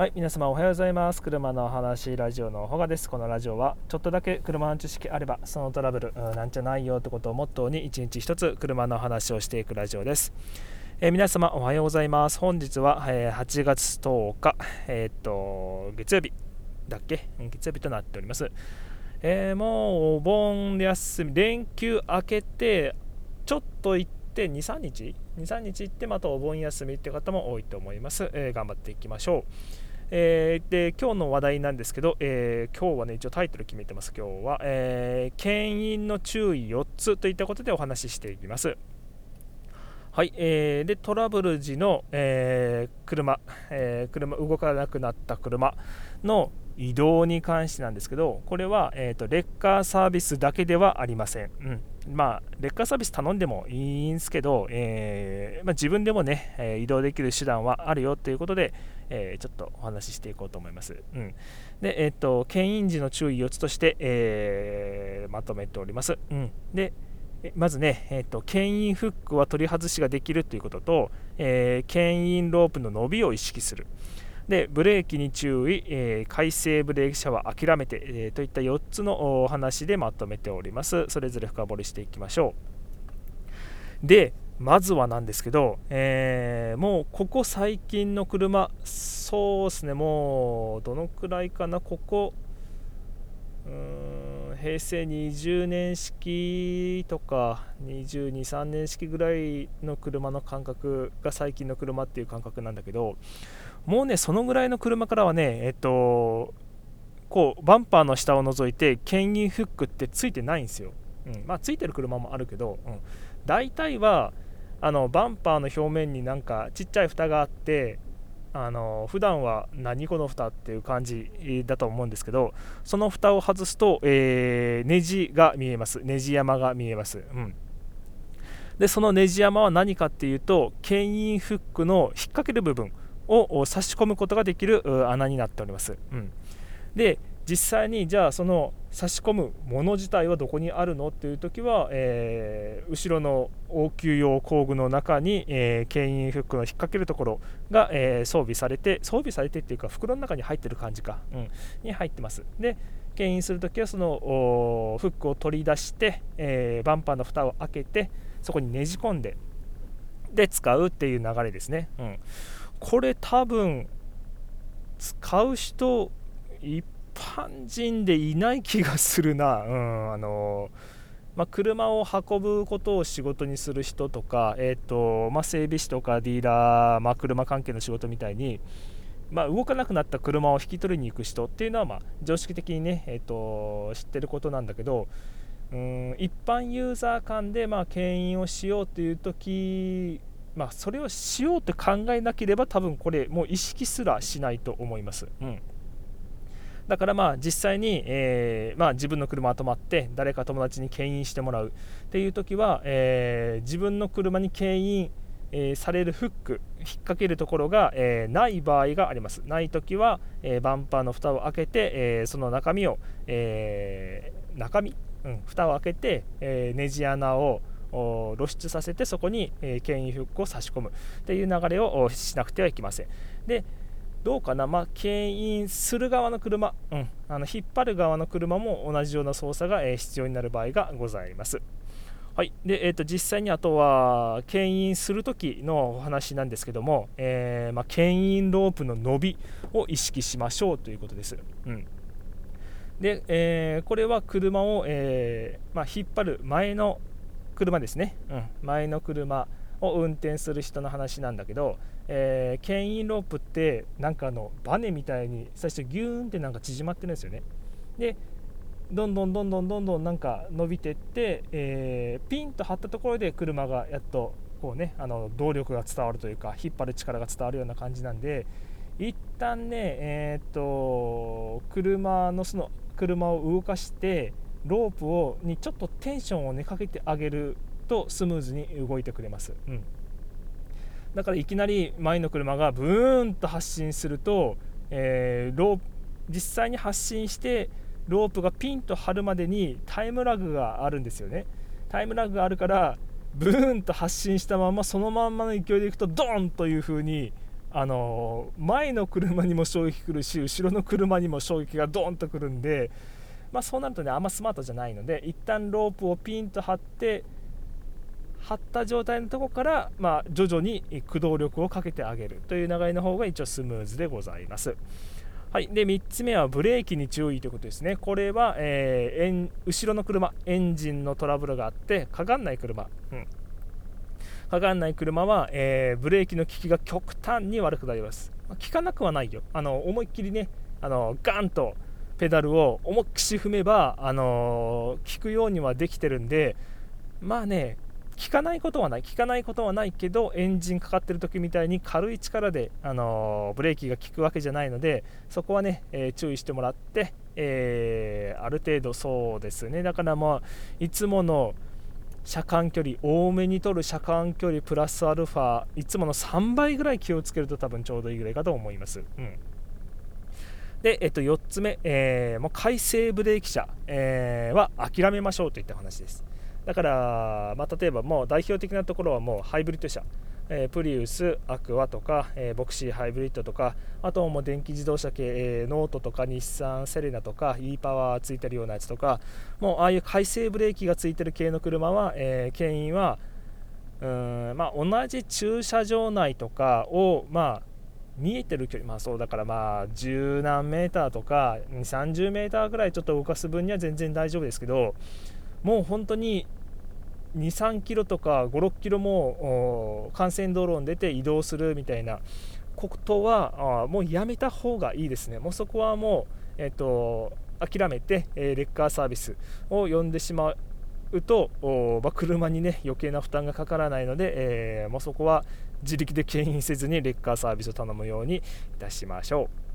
はい皆様おはようございます。車の話ラジオのほがです。このラジオはちょっとだけ車の知識あればそのトラブルなんじゃないよってことをモットーに一日一つ車の話をしていくラジオです、えー、皆様おはようございます。本日は、えー、8月10日えー、っと月曜日だっけ？月曜日となっております。えー、もうお盆休み連休明けてちょっと行って23日？23日行ってまたお盆休みっていう方も多いと思います、え頑張っていきましょう。えー、で今日の話題なんですけど、えー、今日はね一応タイトル決めてます。今日は、えー、牽引の注意4つといったことでお話ししていきます。はい、えー、でトラブル時の、えー、車、えー、車動かなくなった車の移動に関してなんですけど、これは、えーと、レッカーサービスだけではありません。うん。まあ、レッカーサービス頼んでもいいんですけど、えー、まあ、自分でもね、え移動できる手段はあるよということで、えー、ちょっとお話ししていこうと思います。うん、で、えっ、ー、と、牽引時の注意4つとして、えーまとめております。うん、でまずね、えーと、牽引フックは取り外しができるということと、え牽引ロープの伸びを意識する。でブレーキに注意、えー、回生ブレーキ車は諦めて、えー、といった4つのお話でまとめております。それぞれ深掘りしていきましょう。で、まずはなんですけど、えー、もうここ最近の車、そうですね、もうどのくらいかな、ここ、うん平成20年式とか22、3年式ぐらいの車の感覚が最近の車っていう感覚なんだけど、もうねそのぐらいの車からはねえっとこうバンパーの下を除いて牽引フックってついてないんですよ、うんまあ、ついてる車もあるけど、うん、大体はあのバンパーの表面になんかちっちゃい蓋があってあの普段は何この蓋っていう感じだと思うんですけどその蓋を外すと、えー、ネジが見えます。ネジ山が見えます、うん、でそのネジ山は何かっていうと牽引フックの引っ掛ける部分を差し込むことができる穴になっております。うん、で実際にじゃあその差し込むもの自体はどこにあるのっていう時は、えー、後ろの応急用工具の中に、えー、牽引フックの引っ掛けるところが、えー、装備されて装備されてっていうか袋の中に入ってる感じか、うん、に入ってます。で牽引するときはそのフックを取り出して、えバンパーの蓋を開けてそこにねじ込んでで使うっていう流れですね、うん。これ多分使う人一般人でいない気がするな、うんあのまあ、車を運ぶことを仕事にする人とか、えーとまあ、整備士とかディーラー、まあ、車関係の仕事みたいに、まあ、動かなくなった車を引き取りに行く人っていうのは、まあ、常識的にね、えーと、知ってることなんだけどうん一般ユーザー間で、まあ、牽引をしようという時まあ、それをしようと考えなければ多分これもう意識すらしないと思います。うんだからまあ実際に、えー、まあ、自分の車が止まって誰か友達に牽引してもらう。っていう時は、えー、自分の車に牽引、えー、されるフック引っ掛けるところが、えない場合があります。ない時は、えバンパーの蓋を開けて、えその中身を、え中身、うん、蓋を開けて、えネジ穴を露出させてそこに、え牽引フックを差し込む。っていう流れをしなくてはいけません。でどうかな、まあ、牽引する側の車、うん、あの引っ張る側の車も同じような操作が、え必要になる場合がございます。はい。でえーと、実際にあとは牽引するときのお話なんですけども、えー、まあ、牽引ロープの伸びを意識しましょうということです。うん。でえー、これは車を、えー、まあ、引っ張る前の車ですね、うん、前の車を運転する人の話なんだけど、えー、牽引ロープってなんかあのバネみたいに最初ギューンってなんか縮まってるんですよね。でどんどんどんどんどんどんなんか伸びてって、えー、ピンと張ったところで車がやっとこうねあの動力が伝わるというか引っ張る力が伝わるような感じなんで一旦ねえー、っと車のその車を動かしてロープをにちょっとテンションをねかけてあげるとスムーズに動いてくれます、うん、だからいきなり前の車がブーンと発進すると、えー、ロープ実際に発進してロープがピンと張るまでにタイムラグがあるんですよね。タイムラグがあるからブーンと発進したままそのまんまの勢いでいくとドーンという風にあの前の車にも衝撃来るし後ろの車にも衝撃がドーンとくるんで、まあ、そうなるとねあんまスマートじゃないので一旦ロープをピンと張って張った状態のとこから、まあ、徐々に駆動力をかけてあげるという流れの方が一応スムーズでございます。はい、で3つ目はブレーキに注意ということですね。これは、えー、後ろの車、エンジンのトラブルがあってかかんない車、うん、かかんない車は、えー、ブレーキの効きが極端に悪くなります。効かなくはないよ。あの思いっきりねあのガンとペダルを思いっきし踏めば、あのー、効くようにはできてるんでまあね効かないことはない効かないことはないけどエンジンかかってる時みたいに軽い力で、あのブレーキが効くわけじゃないのでそこはね、えー、注意してもらって、えー、ある程度そうですねだからまあいつもの車間距離多めに取る車間距離プラスアルファいつもの3倍ぐらい気をつけると多分ちょうどいいぐらいかと思います。うんで、えっと、4つ目、えー、もう改正ブレーキ車、えー、は諦めましょうといった話です。だから、まあ、例えばもう代表的なところはもうハイブリッド車、えー、プリウス、アクアとか、えー、ヴォクシーハイブリッドとか、あともう電気自動車系、えー、ノートとか日産セレナとか e パワーついてるようなやつとか、もうああいう回生ブレーキがついてる系の車は、えー、牽引はうんまあ、同じ駐車場内とかを、まあ、見えてる距離、まあ、そうだからまあ十何メーターとか2 3 0メーターぐらいちょっと動かす分には全然大丈夫ですけどもう本当に23キロとか56キロも幹線道路に出て移動するみたいなことはもうやめた方がいいですね。もうそこはもう、えーと、諦めて、えー、レッカーサービスを呼んでしまうと、まあ、車にね余計な負担がかからないので、えー、もうそこは自力で牽引せずにレッカーサービスを頼むようにいたしましょう。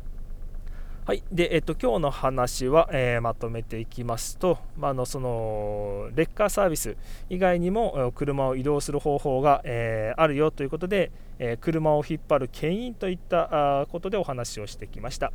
はい、で、えっと、今日の話は、えー、まとめていきますと、まあ、のそのレッカーサービス以外にも車を移動する方法が、えー、あるよということで、えー、車を引っ張る牽引といったことでお話をしてきました。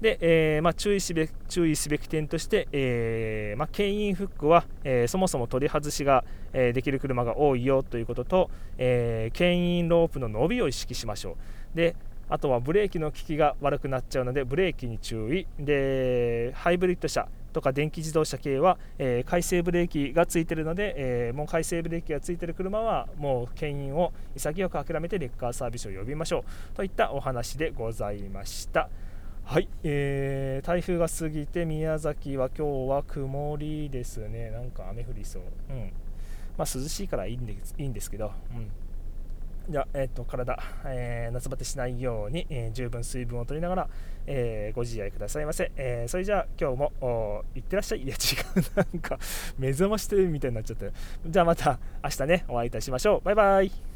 で、えまあ、注意すべ注意すべき点として、えまあ、牽引フックは、えそもそも取り外しが、えできる車が多いよということと、え牽引ロープの伸びを意識しましょう。であとはブレーキの効きが悪くなっちゃうのでブレーキに注意。でハイブリッド車とか電気自動車系は、えー、回生ブレーキがついているので、えー、もう回生ブレーキがついている車はもう牽引を潔く諦めてレッカーサービスを呼びましょうといったお話でございました。はい、えー、台風が過ぎて宮崎は今日は曇りですね。なんか雨降りそう。うん。まあ涼しいからいいんですいいんですけど。うん。じゃえーと、体、えー、夏バテしないように、えー、十分水分を取りながら、えー、ご自愛くださいませ、えそれじゃあ今日もいってらっしゃい。いや違う。なんか目覚ましテレビみたいになっちゃって。じゃあまた明日ねお会いいたしましょう。バイバイ。